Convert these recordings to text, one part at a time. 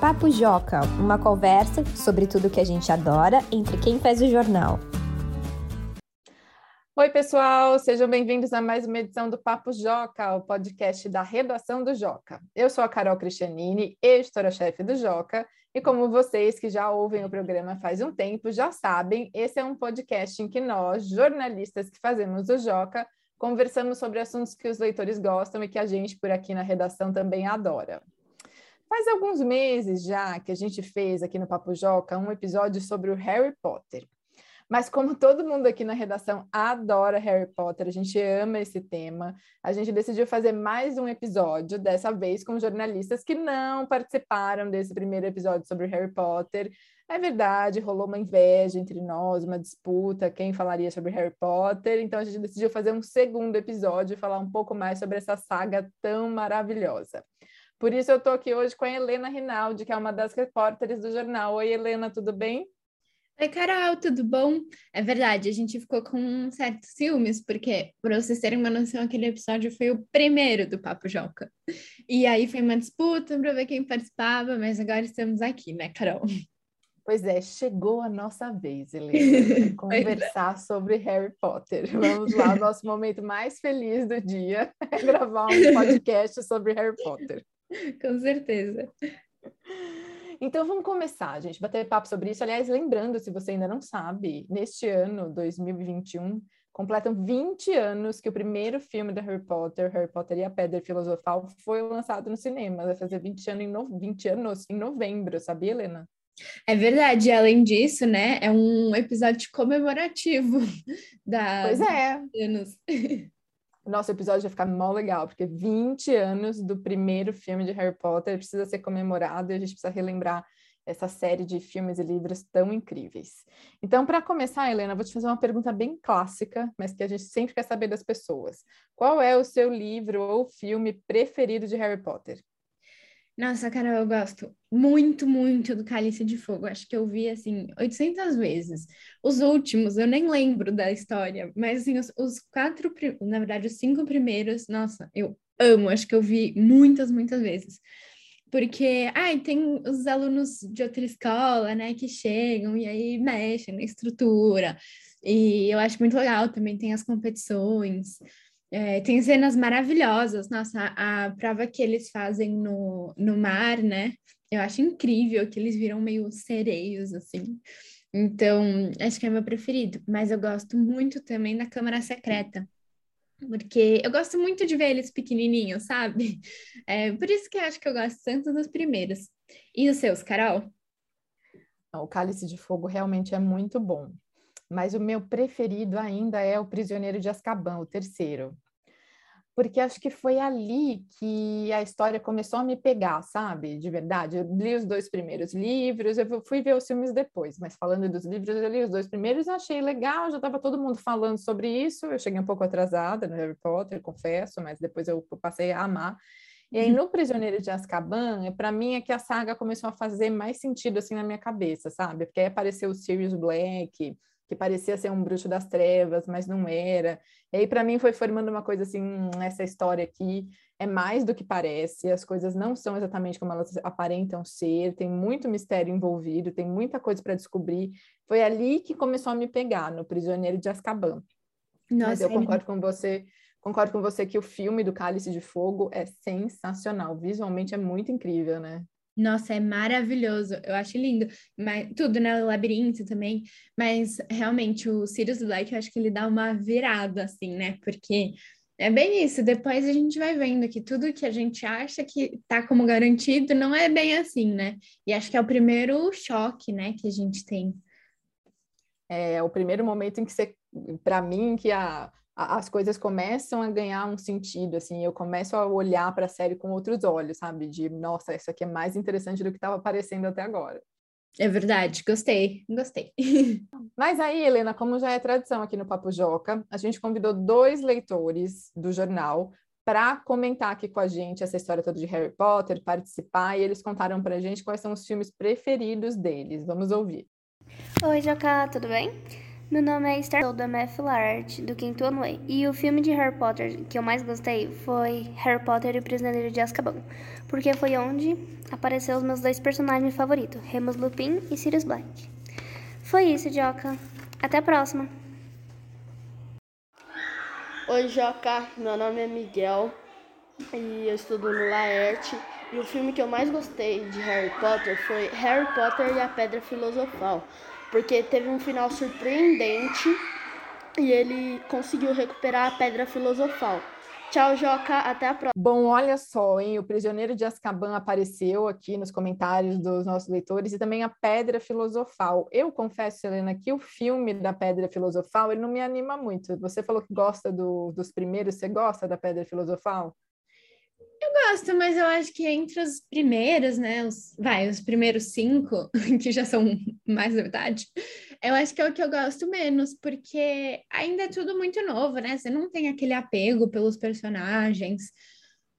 Papo Joca, uma conversa sobre tudo que a gente adora entre quem faz o jornal. Oi, pessoal, sejam bem-vindos a mais uma edição do Papo Joca, o podcast da redação do Joca. Eu sou a Carol Cristianini, editora-chefe do Joca, e como vocês que já ouvem o programa faz um tempo já sabem, esse é um podcast em que nós, jornalistas que fazemos o Joca, conversamos sobre assuntos que os leitores gostam e que a gente por aqui na redação também adora. Faz alguns meses já que a gente fez aqui no Papo Joca um episódio sobre o Harry Potter. Mas como todo mundo aqui na redação adora Harry Potter, a gente ama esse tema, a gente decidiu fazer mais um episódio, dessa vez com jornalistas que não participaram desse primeiro episódio sobre Harry Potter. É verdade, rolou uma inveja entre nós, uma disputa, quem falaria sobre Harry Potter. Então a gente decidiu fazer um segundo episódio e falar um pouco mais sobre essa saga tão maravilhosa. Por isso eu estou aqui hoje com a Helena Rinaldi, que é uma das repórteres do jornal. Oi, Helena, tudo bem? Oi, Carol, tudo bom? É verdade, a gente ficou com certos ciúmes, porque, para vocês terem uma noção, aquele episódio foi o primeiro do Papo Joca. E aí foi uma disputa para ver quem participava, mas agora estamos aqui, né, Carol? Pois é, chegou a nossa vez, Helena, conversar sobre Harry Potter. Vamos lá, o nosso momento mais feliz do dia é gravar um podcast sobre Harry Potter. Com certeza. Então vamos começar, gente, bater papo sobre isso. Aliás, lembrando, se você ainda não sabe, neste ano, 2021, completam 20 anos que o primeiro filme da Harry Potter, Harry Potter e a Pedra Filosofal, foi lançado no cinema. Vai fazer 20 anos em, no... 20 anos em novembro, sabia, Helena? É verdade, além disso, né, é um episódio comemorativo da Pois é. Anos. nosso episódio vai ficar mó legal, porque 20 anos do primeiro filme de Harry Potter precisa ser comemorado e a gente precisa relembrar essa série de filmes e livros tão incríveis. Então, para começar, Helena, vou te fazer uma pergunta bem clássica, mas que a gente sempre quer saber das pessoas. Qual é o seu livro ou filme preferido de Harry Potter? Nossa, cara, eu gosto muito, muito do Cálice de Fogo. Acho que eu vi, assim, 800 vezes. Os últimos, eu nem lembro da história, mas, assim, os, os quatro, na verdade, os cinco primeiros, nossa, eu amo. Acho que eu vi muitas, muitas vezes. Porque, ai, tem os alunos de outra escola, né, que chegam e aí mexem na estrutura. E eu acho muito legal também, tem as competições. É, tem cenas maravilhosas, nossa, a, prova que eles fazem no, no mar, né? Eu acho incrível que eles viram meio sereios, assim. Então, acho que é meu preferido. Mas eu gosto muito também da Câmara Secreta. Porque eu gosto muito de ver eles pequenininhos, sabe? É, por isso que eu acho que eu gosto tanto dos primeiros. E os seus, Carol? O Cálice de Fogo realmente é muito bom mas o meu preferido ainda é O Prisioneiro de Azkaban, o terceiro. Porque acho que foi ali que a história começou a me pegar, sabe? De verdade. Eu li os dois primeiros livros, eu fui ver os filmes depois, mas falando dos livros, eu li os dois primeiros, achei legal, já estava todo mundo falando sobre isso. Eu cheguei um pouco atrasada no Harry Potter, confesso, mas depois eu passei a amar. E aí, no Prisioneiro de Azkaban, para mim é que a saga começou a fazer mais sentido assim na minha cabeça, sabe? Porque aí apareceu o Sirius Black, que parecia ser um bruxo das trevas, mas não era. E aí, para mim, foi formando uma coisa assim: hum, essa história aqui é mais do que parece, as coisas não são exatamente como elas aparentam ser, tem muito mistério envolvido, tem muita coisa para descobrir. Foi ali que começou a me pegar, no Prisioneiro de Azkaban. Nossa, mas eu concordo com você. Concordo com você que o filme do Cálice de Fogo é sensacional. Visualmente é muito incrível, né? Nossa, é maravilhoso. Eu acho lindo. Mas, tudo, né? O labirinto também. Mas realmente o Sirius Black, eu acho que ele dá uma virada, assim, né? Porque é bem isso. Depois a gente vai vendo que tudo que a gente acha que tá como garantido não é bem assim, né? E acho que é o primeiro choque, né, que a gente tem. É o primeiro momento em que você, para mim, que a as coisas começam a ganhar um sentido, assim, eu começo a olhar para a série com outros olhos, sabe? De, nossa, isso aqui é mais interessante do que estava aparecendo até agora. É verdade, gostei, gostei. Mas aí, Helena, como já é tradição aqui no Papo Joca, a gente convidou dois leitores do jornal para comentar aqui com a gente essa história toda de Harry Potter, participar, e eles contaram para a gente quais são os filmes preferidos deles. Vamos ouvir. Oi, Joca, tudo bem? Meu nome é Esther, sou da MF Art, do quinto ano E. E o filme de Harry Potter que eu mais gostei foi Harry Potter e o Prisioneiro de Azkaban, porque foi onde apareceram os meus dois personagens favoritos, Remus Lupin e Sirius Black. Foi isso, Joca. Até a próxima. Oi, Joca. Meu nome é Miguel e eu estudo no Laerte. E o filme que eu mais gostei de Harry Potter foi Harry Potter e a Pedra Filosofal porque teve um final surpreendente e ele conseguiu recuperar a pedra filosofal. Tchau, Joca, até a próxima. Bom, olha só, hein? O Prisioneiro de Azkaban apareceu aqui nos comentários dos nossos leitores e também a Pedra Filosofal. Eu confesso, Helena, que o filme da Pedra Filosofal ele não me anima muito. Você falou que gosta do, dos primeiros, você gosta da Pedra Filosofal? Gosto, mas eu acho que entre os primeiros, né? Os, vai, os primeiros cinco, que já são mais da metade, eu acho que é o que eu gosto menos, porque ainda é tudo muito novo, né? Você não tem aquele apego pelos personagens.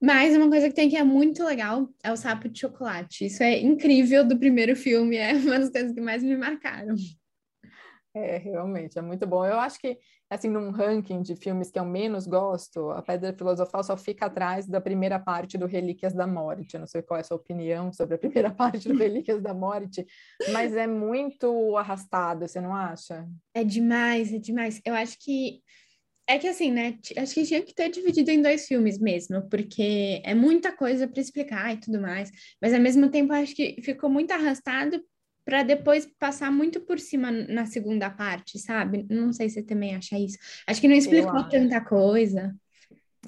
Mas uma coisa que tem que é muito legal é o sapo de chocolate. Isso é incrível do primeiro filme, é uma das coisas que mais me marcaram. É, realmente, é muito bom. Eu acho que, assim, num ranking de filmes que eu menos gosto, A Pedra Filosofal só fica atrás da primeira parte do Relíquias da Morte. Eu não sei qual é a sua opinião sobre a primeira parte do Relíquias da Morte, mas é muito arrastado, você não acha? É demais, é demais. Eu acho que. É que assim, né? Acho que tinha que ter dividido em dois filmes mesmo, porque é muita coisa para explicar e tudo mais, mas ao mesmo tempo acho que ficou muito arrastado para depois passar muito por cima na segunda parte, sabe? Não sei se você também acha isso. Acho que não explicou tanta coisa.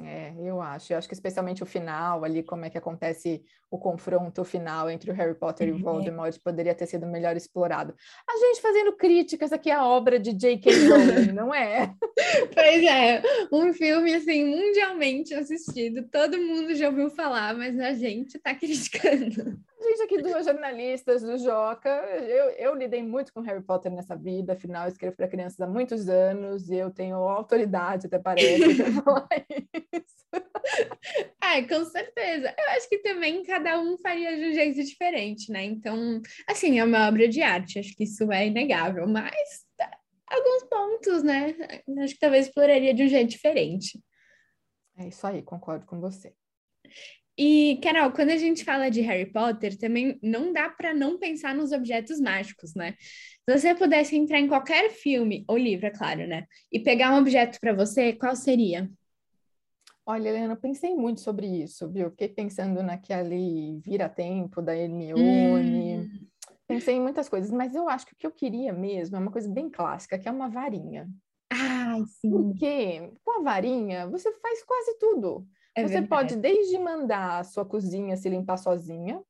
É, eu acho. Eu acho que especialmente o final ali, como é que acontece o confronto final entre o Harry Potter e o uhum. Voldemort, poderia ter sido melhor explorado. A gente fazendo críticas aqui à obra de J.K. Rowling, não é? Pois é, um filme assim mundialmente assistido, todo mundo já ouviu falar, mas a gente está criticando. Gente aqui, duas jornalistas do Joca, eu, eu lidei muito com Harry Potter nessa vida, afinal, eu escrevo para crianças há muitos anos e eu tenho autoridade, até parece, para falar isso. É, com certeza. Eu acho que também cada um faria de um jeito diferente, né? Então, assim, é uma obra de arte, acho que isso é inegável, mas alguns pontos, né? Acho que talvez exploraria de um jeito diferente. É isso aí, concordo com você. E, Carol, quando a gente fala de Harry Potter, também não dá para não pensar nos objetos mágicos, né? Se você pudesse entrar em qualquer filme, ou livro, é claro, né? E pegar um objeto para você, qual seria? Olha, Helena, eu pensei muito sobre isso, viu? Fiquei pensando naquele vira-tempo da Hermione. Hum. Pensei em muitas coisas, mas eu acho que o que eu queria mesmo é uma coisa bem clássica, que é uma varinha. Ai, sim. Porque com a varinha você faz quase tudo. É você verdade. pode desde mandar a sua cozinha se limpar sozinha,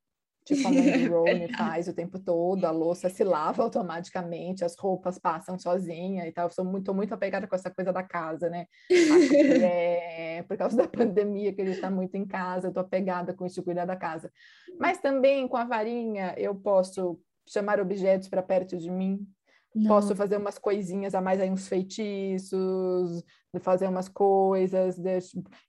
tipo a do Rony faz o tempo todo, a louça se lava automaticamente, as roupas passam sozinha e tal. Eu sou muito, muito apegada com essa coisa da casa, né? é por causa da pandemia que a gente está muito em casa, eu tô apegada com isso de cuidar da casa. Mas também com a varinha eu posso chamar objetos para perto de mim, não. Posso fazer umas coisinhas a mais aí, uns feitiços, fazer umas coisas,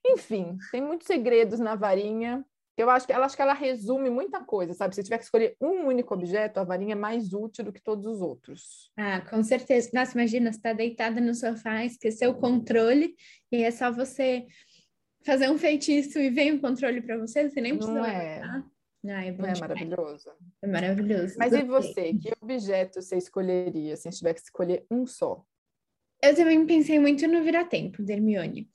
enfim, tem muitos segredos na varinha. Eu acho que ela acho que ela resume muita coisa, sabe? Se tiver que escolher um único objeto, a varinha é mais útil do que todos os outros. Ah, com certeza. Nossa, imagina, você está deitada no sofá, esqueceu o controle, e é só você fazer um feitiço e vem o controle para você, você nem precisa. Não é. Ah, é, Não é maravilhoso? É maravilhoso. Mas e você? Que objeto você escolheria se tiver que escolher um só? Eu também pensei muito no Vira-Tempo, da Hermione.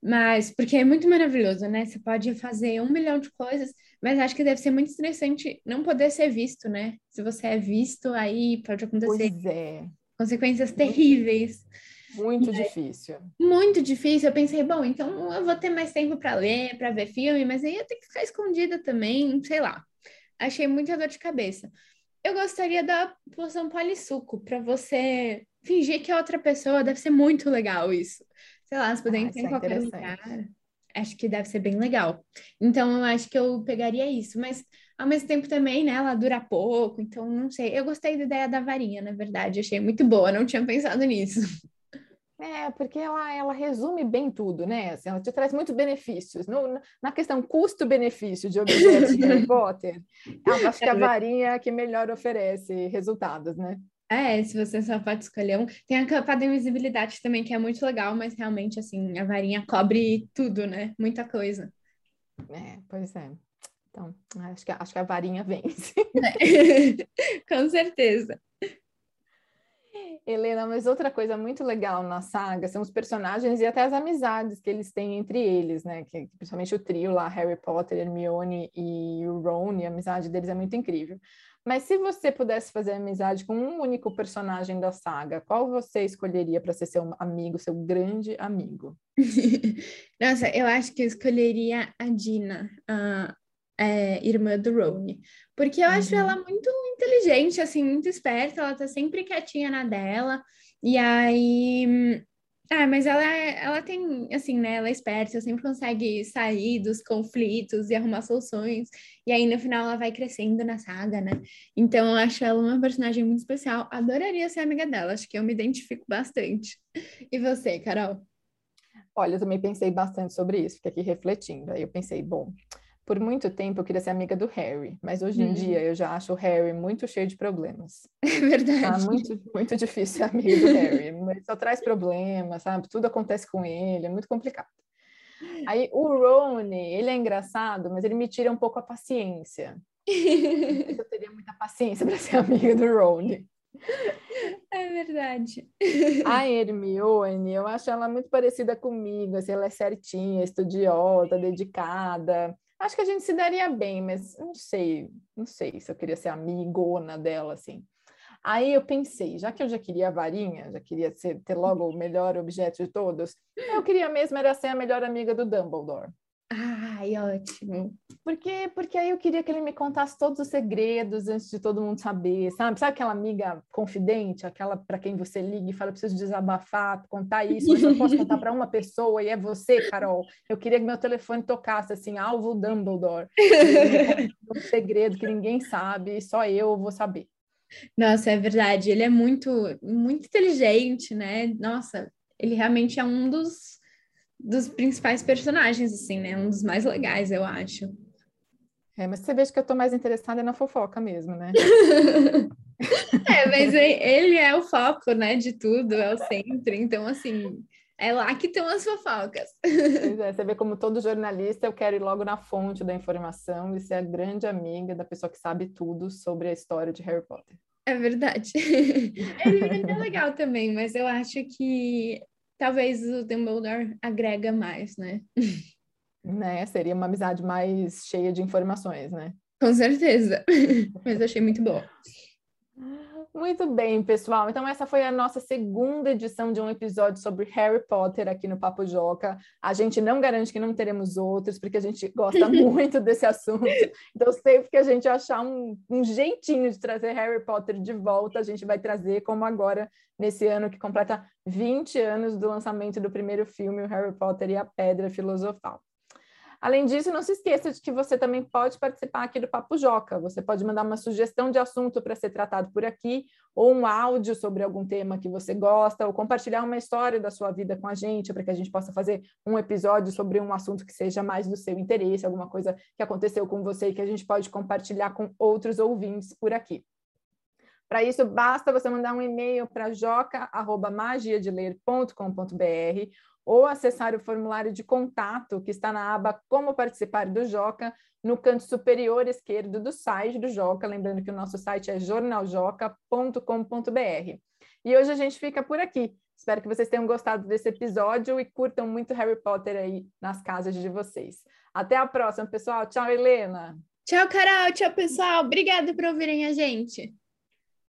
Mas, porque é muito maravilhoso, né? Você pode fazer um milhão de coisas, mas acho que deve ser muito estressante não poder ser visto, né? Se você é visto, aí pode acontecer é. consequências terríveis. Muito difícil. Muito difícil. Eu pensei, bom, então eu vou ter mais tempo para ler, para ver filme, mas aí eu tenho que ficar escondida também, sei lá. Achei muita dor de cabeça. Eu gostaria da poção polissuco para você fingir que é outra pessoa. Deve ser muito legal isso. Sei lá, se puder ah, entrar em é qualquer lugar. Acho que deve ser bem legal. Então, eu acho que eu pegaria isso. Mas, ao mesmo tempo, também, né? Ela dura pouco. Então, não sei. Eu gostei da ideia da varinha, na verdade. Achei muito boa. Não tinha pensado nisso. É, porque ela, ela resume bem tudo, né? Assim, ela te traz muitos benefícios. No, na questão custo-benefício de objetos de Harry Potter, eu acho que a é varinha é que melhor oferece resultados, né? É, se você só pode escolher um. Tem a capa da invisibilidade também, que é muito legal, mas realmente, assim, a varinha cobre tudo, né? Muita coisa. É, pois é. Então, acho que, acho que a varinha vence. Com certeza. Helena, mas outra coisa muito legal na saga são os personagens e até as amizades que eles têm entre eles, né? Que, principalmente o trio lá, Harry Potter, Hermione e o Ron, e a amizade deles é muito incrível. Mas se você pudesse fazer amizade com um único personagem da saga, qual você escolheria para ser seu amigo, seu grande amigo? Nossa, eu acho que eu escolheria a Dina, é, irmã do Rony, porque eu uhum. acho ela muito inteligente, assim, muito esperta, ela tá sempre quietinha na dela, e aí ah, mas ela, ela tem, assim, né? Ela é esperta, sempre consegue sair dos conflitos e arrumar soluções. E aí, no final, ela vai crescendo na saga, né? Então, eu acho ela uma personagem muito especial. Adoraria ser amiga dela, acho que eu me identifico bastante. E você, Carol? Olha, eu também pensei bastante sobre isso, fiquei aqui refletindo. Aí eu pensei, bom, por muito tempo eu queria ser amiga do Harry, mas hoje em uhum. dia eu já acho o Harry muito cheio de problemas. É verdade. Tá muito, muito difícil ser amiga do Harry. Ele só traz problemas, sabe? Tudo acontece com ele, é muito complicado. Aí o Rony, ele é engraçado, mas ele me tira um pouco a paciência. eu teria muita paciência para ser amiga do Rony. É verdade. A Hermione, eu acho ela muito parecida comigo, assim, ela é certinha, estudiosa, dedicada. Acho que a gente se daria bem, mas não sei, não sei se eu queria ser amigona dela, assim. Aí eu pensei, já que eu já queria a varinha, já queria ser, ter logo o melhor objeto de todos, eu queria mesmo era ser a melhor amiga do Dumbledore. Ai, ótimo. Porque, porque aí eu queria que ele me contasse todos os segredos antes de todo mundo saber, sabe? Sabe aquela amiga confidente, aquela para quem você liga e fala, preciso desabafar, contar isso, mas eu posso contar para uma pessoa e é você, Carol. Eu queria que meu telefone tocasse assim, alvo Dumbledore. um segredo que ninguém sabe, só eu vou saber. Nossa, é verdade. Ele é muito, muito inteligente, né? Nossa, ele realmente é um dos dos principais personagens, assim, né? Um dos mais legais, eu acho. É, mas você vê que eu tô mais interessada na fofoca mesmo, né? é, mas ele é o foco, né, de tudo, é o centro, então, assim, é lá que estão as fofocas. Pois é, você vê como todo jornalista, eu quero ir logo na fonte da informação e ser a grande amiga da pessoa que sabe tudo sobre a história de Harry Potter. É verdade. Ele é legal também, mas eu acho que talvez o Dumbledore agrega mais, né? Né, seria uma amizade mais cheia de informações, né? Com certeza. Mas achei muito boa. Muito bem, pessoal. Então, essa foi a nossa segunda edição de um episódio sobre Harry Potter aqui no Papo Joca. A gente não garante que não teremos outros, porque a gente gosta muito desse assunto. Então, sempre que a gente achar um, um jeitinho de trazer Harry Potter de volta, a gente vai trazer, como agora, nesse ano que completa 20 anos do lançamento do primeiro filme, o Harry Potter e a Pedra Filosofal. Além disso, não se esqueça de que você também pode participar aqui do Papo Joca. Você pode mandar uma sugestão de assunto para ser tratado por aqui, ou um áudio sobre algum tema que você gosta, ou compartilhar uma história da sua vida com a gente, para que a gente possa fazer um episódio sobre um assunto que seja mais do seu interesse, alguma coisa que aconteceu com você e que a gente pode compartilhar com outros ouvintes por aqui. Para isso, basta você mandar um e-mail para joca.magiadeler.com.br ou acessar o formulário de contato que está na aba Como Participar do Joca, no canto superior esquerdo do site do Joca, lembrando que o nosso site é jornaljoca.com.br. E hoje a gente fica por aqui. Espero que vocês tenham gostado desse episódio e curtam muito Harry Potter aí nas casas de vocês. Até a próxima, pessoal. Tchau, Helena. Tchau, Carol. Tchau, pessoal. Obrigada por ouvirem a gente.